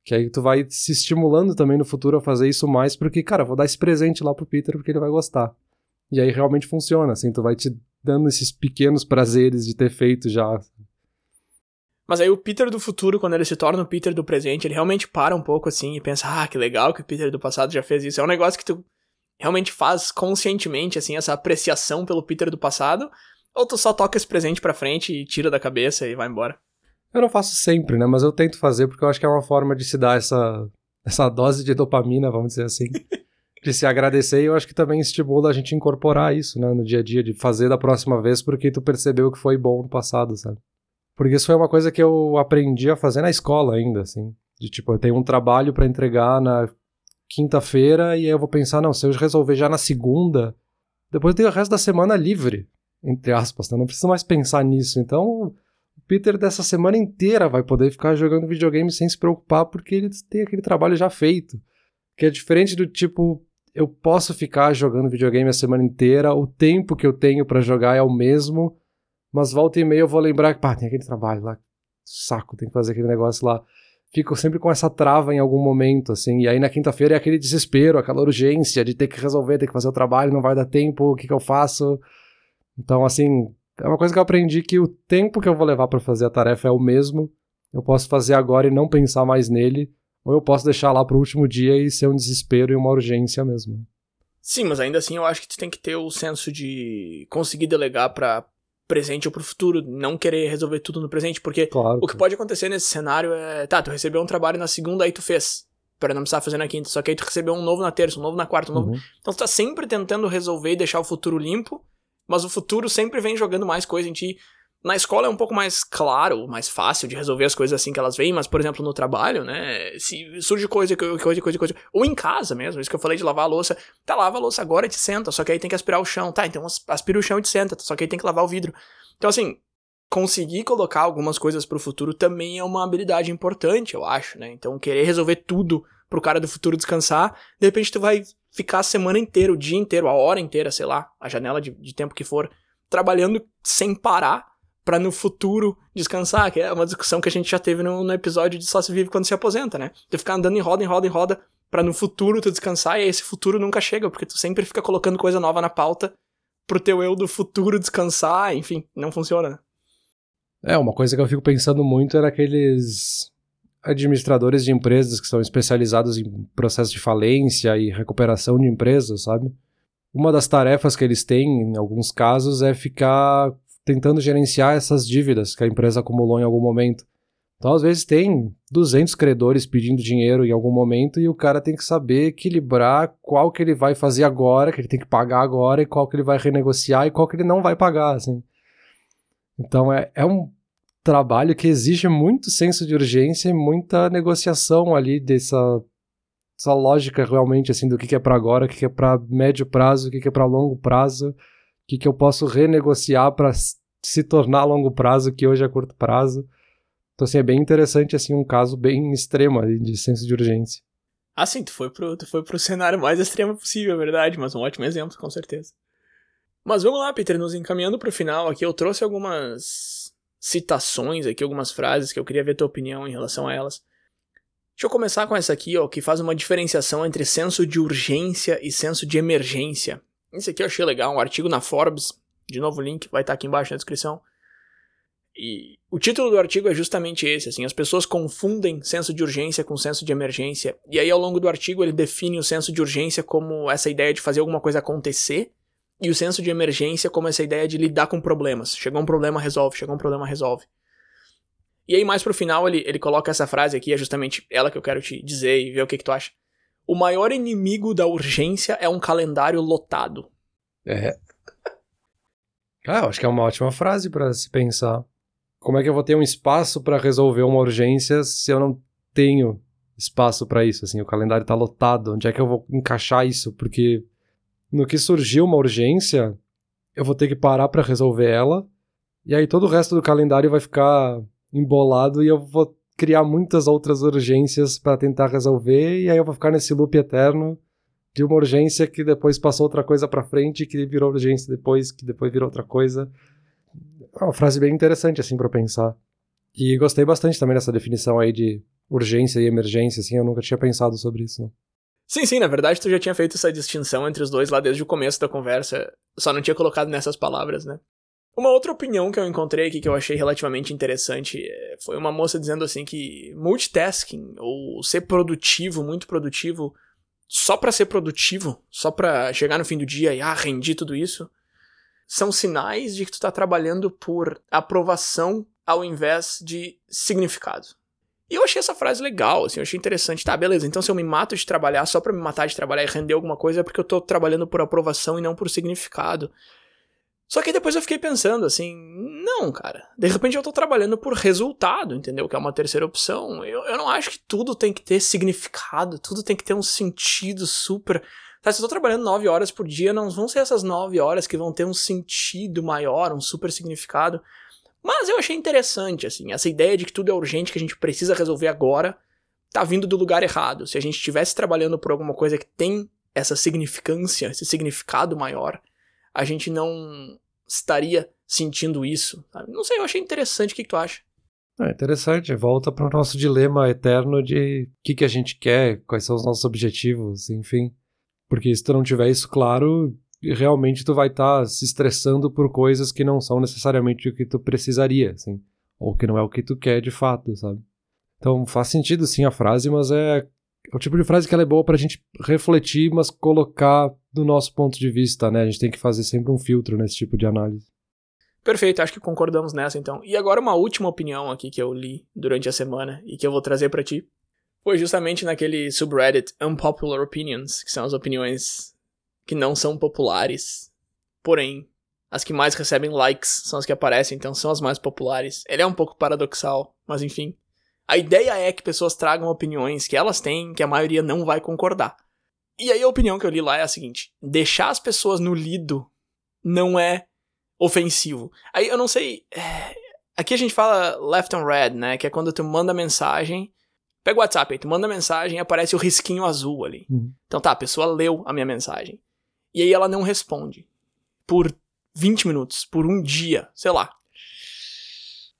que aí tu vai se estimulando também no futuro a fazer isso mais, porque, cara, vou dar esse presente lá pro Peter porque ele vai gostar. E aí realmente funciona, assim, tu vai te dando esses pequenos prazeres de ter feito já. Mas aí o Peter do futuro, quando ele se torna o Peter do presente, ele realmente para um pouco assim e pensa, ah, que legal que o Peter do passado já fez isso. É um negócio que tu realmente faz conscientemente, assim, essa apreciação pelo Peter do passado? Ou tu só toca esse presente pra frente e tira da cabeça e vai embora? Eu não faço sempre, né? Mas eu tento fazer porque eu acho que é uma forma de se dar essa, essa dose de dopamina, vamos dizer assim. de se agradecer e eu acho que também estimula a gente incorporar isso, né? No dia a dia, de fazer da próxima vez porque tu percebeu que foi bom no passado, sabe? Porque isso foi uma coisa que eu aprendi a fazer na escola ainda, assim. De tipo, eu tenho um trabalho para entregar na quinta-feira e aí eu vou pensar, não, se eu resolver já na segunda, depois eu tenho o resto da semana livre, entre aspas, né? não preciso mais pensar nisso. Então, Peter dessa semana inteira vai poder ficar jogando videogame sem se preocupar porque ele tem aquele trabalho já feito. Que é diferente do tipo, eu posso ficar jogando videogame a semana inteira, o tempo que eu tenho para jogar é o mesmo, mas volta e meia eu vou lembrar que, pá, tem aquele trabalho lá saco, tem que fazer aquele negócio lá. Fico sempre com essa trava em algum momento, assim. E aí na quinta-feira é aquele desespero, aquela urgência de ter que resolver, ter que fazer o trabalho, não vai dar tempo, o que, que eu faço? Então, assim, é uma coisa que eu aprendi que o tempo que eu vou levar para fazer a tarefa é o mesmo. Eu posso fazer agora e não pensar mais nele, ou eu posso deixar lá pro último dia e ser um desespero e uma urgência mesmo. Sim, mas ainda assim eu acho que tu tem que ter o senso de conseguir delegar para presente ou pro futuro, não querer resolver tudo no presente, porque claro, o que pode acontecer nesse cenário é, tá, tu recebeu um trabalho na segunda, aí tu fez, para não precisar fazer na quinta, só que aí tu recebeu um novo na terça, um novo na quarta, um novo... Uhum. Então tu tá sempre tentando resolver e deixar o futuro limpo, mas o futuro sempre vem jogando mais coisa em ti. Na escola é um pouco mais claro, mais fácil de resolver as coisas assim que elas vêm, mas, por exemplo, no trabalho, né? Se surge coisa, coisa, coisa, coisa. Ou em casa mesmo, isso que eu falei de lavar a louça. Tá, lava a louça agora e te senta, só que aí tem que aspirar o chão. Tá, então aspira o chão e te senta, só que aí tem que lavar o vidro. Então, assim, conseguir colocar algumas coisas pro futuro também é uma habilidade importante, eu acho, né? Então, querer resolver tudo pro cara do futuro descansar, de repente tu vai ficar a semana inteira, o dia inteiro, a hora inteira, sei lá, a janela de, de tempo que for, trabalhando sem parar para no futuro descansar, que é uma discussão que a gente já teve no, no, episódio de Só se vive quando se aposenta, né? Tu ficar andando em roda, em roda, em roda, para no futuro tu descansar, e esse futuro nunca chega, porque tu sempre fica colocando coisa nova na pauta pro teu eu do futuro descansar, enfim, não funciona, né? É, uma coisa que eu fico pensando muito era aqueles administradores de empresas que são especializados em processo de falência e recuperação de empresas, sabe? Uma das tarefas que eles têm, em alguns casos, é ficar tentando gerenciar essas dívidas que a empresa acumulou em algum momento. Então, às vezes, tem 200 credores pedindo dinheiro em algum momento e o cara tem que saber equilibrar qual que ele vai fazer agora, que ele tem que pagar agora, e qual que ele vai renegociar e qual que ele não vai pagar, assim. Então, é, é um trabalho que exige muito senso de urgência e muita negociação ali dessa essa lógica realmente assim do que, que é para agora, o que, que é para médio prazo, o que, que é para longo prazo, o que, que eu posso renegociar para se tornar longo prazo que hoje é curto prazo. Então assim, é bem interessante assim um caso bem extremo ali, de senso de urgência. Ah, sim, tu foi pro, tu foi pro cenário mais extremo possível, é verdade, mas um ótimo exemplo, com certeza. Mas vamos lá, Peter, nos encaminhando pro final aqui, eu trouxe algumas citações aqui, algumas frases que eu queria ver tua opinião em relação a elas. Deixa eu começar com essa aqui, ó, que faz uma diferenciação entre senso de urgência e senso de emergência. Esse aqui eu achei legal, um artigo na Forbes. De novo, o link vai estar aqui embaixo na descrição. E o título do artigo é justamente esse, assim, as pessoas confundem senso de urgência com senso de emergência. E aí ao longo do artigo ele define o senso de urgência como essa ideia de fazer alguma coisa acontecer e o senso de emergência como essa ideia de lidar com problemas. Chegou um problema, resolve. Chegou um problema, resolve. E aí, mais pro final, ele, ele coloca essa frase aqui, é justamente ela que eu quero te dizer e ver o que, que tu acha. O maior inimigo da urgência é um calendário lotado. É. Ah, acho que é uma ótima frase para se pensar. Como é que eu vou ter um espaço para resolver uma urgência se eu não tenho espaço para isso? Assim, o calendário tá lotado. Onde é que eu vou encaixar isso? Porque no que surgiu uma urgência, eu vou ter que parar para resolver ela, e aí todo o resto do calendário vai ficar embolado e eu vou criar muitas outras urgências para tentar resolver, e aí eu vou ficar nesse loop eterno de uma urgência que depois passou outra coisa para frente, que virou urgência depois, que depois virou outra coisa. É uma frase bem interessante assim para pensar. E gostei bastante também dessa definição aí de urgência e emergência, assim, eu nunca tinha pensado sobre isso. Não. Sim, sim, na verdade tu já tinha feito essa distinção entre os dois lá desde o começo da conversa, só não tinha colocado nessas palavras, né? Uma outra opinião que eu encontrei aqui que eu achei relativamente interessante eh, foi uma moça dizendo assim que multitasking ou ser produtivo, muito produtivo, só para ser produtivo, só para chegar no fim do dia e ah, rendi tudo isso, são sinais de que tu tá trabalhando por aprovação ao invés de significado. E eu achei essa frase legal, assim, eu achei interessante. Tá, beleza, então se eu me mato de trabalhar só pra me matar de trabalhar e render alguma coisa é porque eu tô trabalhando por aprovação e não por significado. Só que depois eu fiquei pensando assim, não, cara. De repente eu tô trabalhando por resultado, entendeu? Que é uma terceira opção. Eu, eu não acho que tudo tem que ter significado, tudo tem que ter um sentido super. Tá, se eu tô trabalhando nove horas por dia, não vão ser essas nove horas que vão ter um sentido maior, um super significado. Mas eu achei interessante, assim, essa ideia de que tudo é urgente, que a gente precisa resolver agora, tá vindo do lugar errado. Se a gente estivesse trabalhando por alguma coisa que tem essa significância, esse significado maior, a gente não estaria sentindo isso. Sabe? Não sei, eu achei interessante. O que, que tu acha? É interessante, volta para o nosso dilema eterno de o que, que a gente quer, quais são os nossos objetivos, enfim. Porque se tu não tiver isso claro, realmente tu vai estar tá se estressando por coisas que não são necessariamente o que tu precisaria, assim. Ou que não é o que tu quer de fato, sabe? Então faz sentido sim a frase, mas é, é o tipo de frase que ela é boa pra gente refletir, mas colocar do nosso ponto de vista, né? A gente tem que fazer sempre um filtro nesse tipo de análise. Perfeito, acho que concordamos nessa então. E agora uma última opinião aqui que eu li durante a semana e que eu vou trazer para ti. Foi justamente naquele subreddit Unpopular Opinions, que são as opiniões que não são populares, porém as que mais recebem likes são as que aparecem, então são as mais populares. Ele é um pouco paradoxal, mas enfim. A ideia é que pessoas tragam opiniões que elas têm, que a maioria não vai concordar. E aí a opinião que eu li lá é a seguinte: deixar as pessoas no lido não é ofensivo. Aí eu não sei. É... Aqui a gente fala left on red, né? Que é quando tu manda mensagem. Pega o WhatsApp aí, tu manda mensagem e aparece o risquinho azul ali. Uhum. Então tá, a pessoa leu a minha mensagem. E aí ela não responde. Por 20 minutos, por um dia, sei lá.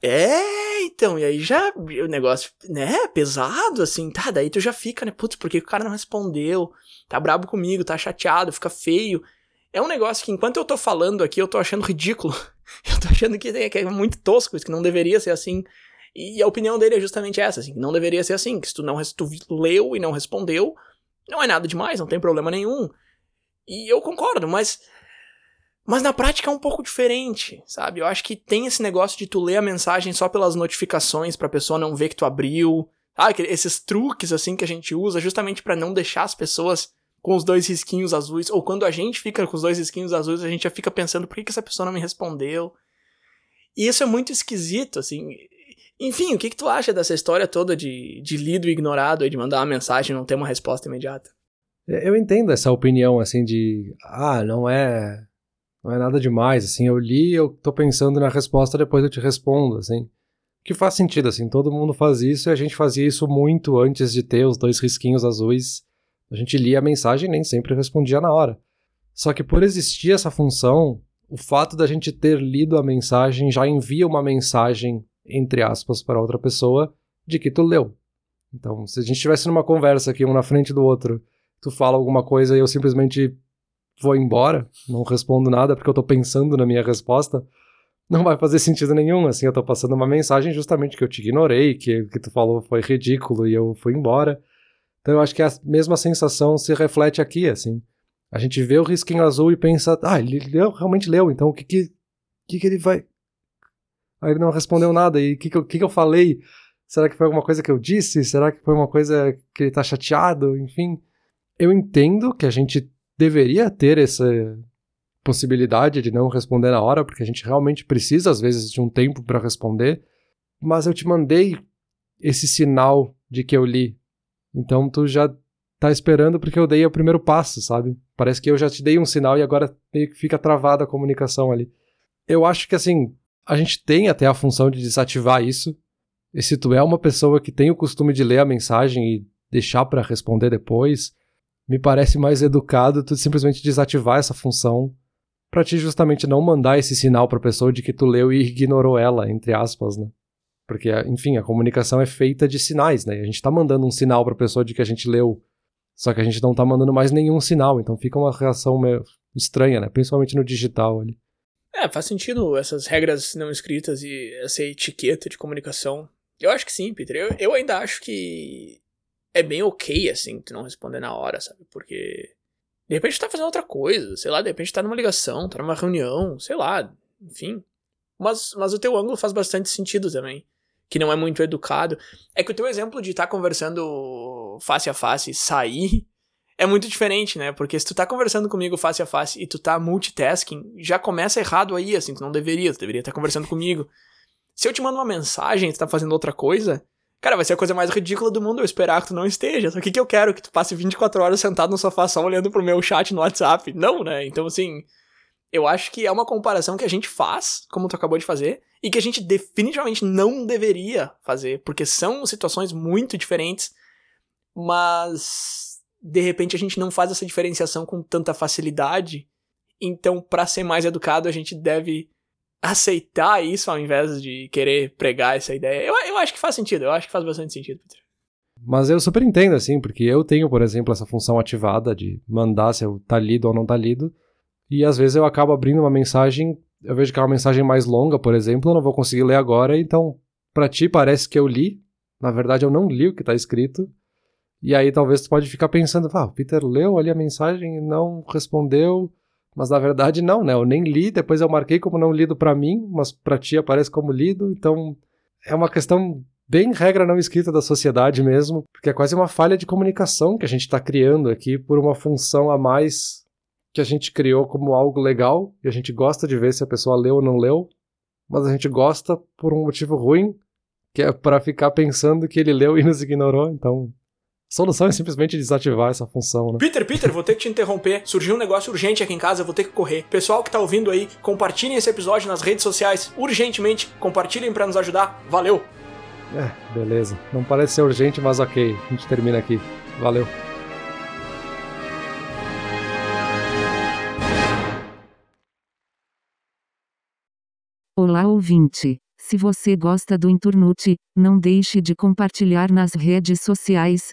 É, então, e aí já o negócio, né, pesado, assim, tá, daí tu já fica, né, putz, por que o cara não respondeu? Tá brabo comigo, tá chateado, fica feio. É um negócio que enquanto eu tô falando aqui, eu tô achando ridículo. eu tô achando que é muito tosco, que não deveria ser assim. E a opinião dele é justamente essa, assim, que não deveria ser assim, que se tu não se tu leu e não respondeu, não é nada demais, não tem problema nenhum. E eu concordo, mas mas na prática é um pouco diferente, sabe? Eu acho que tem esse negócio de tu ler a mensagem só pelas notificações pra pessoa não ver que tu abriu. Ah, esses truques assim que a gente usa justamente para não deixar as pessoas com os dois risquinhos azuis, ou quando a gente fica com os dois risquinhos azuis, a gente já fica pensando por que, que essa pessoa não me respondeu. E isso é muito esquisito, assim. Enfim, o que, que tu acha dessa história toda de, de lido ignorado e de mandar uma mensagem e não ter uma resposta imediata? Eu entendo essa opinião, assim, de. Ah, não é. Não é nada demais, assim. Eu li, eu tô pensando na resposta, depois eu te respondo, assim. Que faz sentido, assim. Todo mundo faz isso e a gente fazia isso muito antes de ter os dois risquinhos azuis a gente lia a mensagem e nem sempre respondia na hora. Só que por existir essa função, o fato da gente ter lido a mensagem já envia uma mensagem, entre aspas, para outra pessoa de que tu leu. Então, se a gente estivesse numa conversa aqui, um na frente do outro, tu fala alguma coisa e eu simplesmente vou embora, não respondo nada porque eu tô pensando na minha resposta, não vai fazer sentido nenhum. Assim, eu tô passando uma mensagem justamente que eu te ignorei, que o que tu falou foi ridículo e eu fui embora. Então eu acho que a mesma sensação se reflete aqui, assim. A gente vê o risquinho azul e pensa, ah, ele leu, realmente leu, então o que que, que, que ele vai... Aí ele não respondeu nada, e o que que, que que eu falei? Será que foi alguma coisa que eu disse? Será que foi uma coisa que ele tá chateado? Enfim, eu entendo que a gente deveria ter essa possibilidade de não responder na hora, porque a gente realmente precisa, às vezes, de um tempo para responder, mas eu te mandei esse sinal de que eu li, então tu já tá esperando porque eu dei o primeiro passo, sabe? Parece que eu já te dei um sinal e agora fica travada a comunicação ali. Eu acho que assim, a gente tem até a função de desativar isso. E se tu é uma pessoa que tem o costume de ler a mensagem e deixar para responder depois, me parece mais educado tu simplesmente desativar essa função para te justamente não mandar esse sinal para pessoa de que tu leu e ignorou ela, entre aspas, né? Porque, enfim, a comunicação é feita de sinais, né? A gente tá mandando um sinal pra pessoa de que a gente leu, só que a gente não tá mandando mais nenhum sinal, então fica uma reação meio estranha, né? Principalmente no digital ali. É, faz sentido essas regras não escritas e essa etiqueta de comunicação. Eu acho que sim, Peter. Eu, eu ainda acho que é bem ok, assim, tu não responder na hora, sabe? Porque de repente tu tá fazendo outra coisa, sei lá, de repente tá numa ligação, tá numa reunião, sei lá, enfim. Mas, mas o teu ângulo faz bastante sentido também que não é muito educado. É que o teu exemplo de estar tá conversando face a face, sair, é muito diferente, né? Porque se tu tá conversando comigo face a face e tu tá multitasking, já começa errado aí, assim, tu não deveria, tu deveria estar tá conversando comigo. Se eu te mando uma mensagem e tu tá fazendo outra coisa, cara, vai ser a coisa mais ridícula do mundo eu esperar que tu não esteja. Só que o que eu quero? Que tu passe 24 horas sentado no sofá só olhando pro meu chat no WhatsApp. Não, né? Então, assim, eu acho que é uma comparação que a gente faz, como tu acabou de fazer, e que a gente definitivamente não deveria fazer, porque são situações muito diferentes, mas de repente a gente não faz essa diferenciação com tanta facilidade. Então, para ser mais educado, a gente deve aceitar isso ao invés de querer pregar essa ideia. Eu, eu acho que faz sentido, eu acho que faz bastante sentido, Peter. Mas eu super entendo, assim, porque eu tenho, por exemplo, essa função ativada de mandar se eu tá lido ou não tá lido. E às vezes eu acabo abrindo uma mensagem, eu vejo que é uma mensagem mais longa, por exemplo, eu não vou conseguir ler agora, então para ti parece que eu li, na verdade eu não li o que tá escrito. E aí talvez tu pode ficar pensando, ah, o Peter leu ali a mensagem e não respondeu, mas na verdade não, né? Eu nem li, depois eu marquei como não lido para mim, mas para ti aparece como lido, então é uma questão bem regra não escrita da sociedade mesmo, porque é quase uma falha de comunicação que a gente está criando aqui por uma função a mais que a gente criou como algo legal e a gente gosta de ver se a pessoa leu ou não leu, mas a gente gosta por um motivo ruim, que é para ficar pensando que ele leu e nos ignorou, então solução é simplesmente desativar essa função, né? Peter, Peter, vou ter que te interromper. Surgiu um negócio urgente aqui em casa, vou ter que correr. Pessoal que tá ouvindo aí, compartilhem esse episódio nas redes sociais urgentemente. Compartilhem para nos ajudar. Valeu! É, beleza. Não parece ser urgente, mas ok. A gente termina aqui. Valeu. Olá, ouvinte. Se você gosta do Inturnute, não deixe de compartilhar nas redes sociais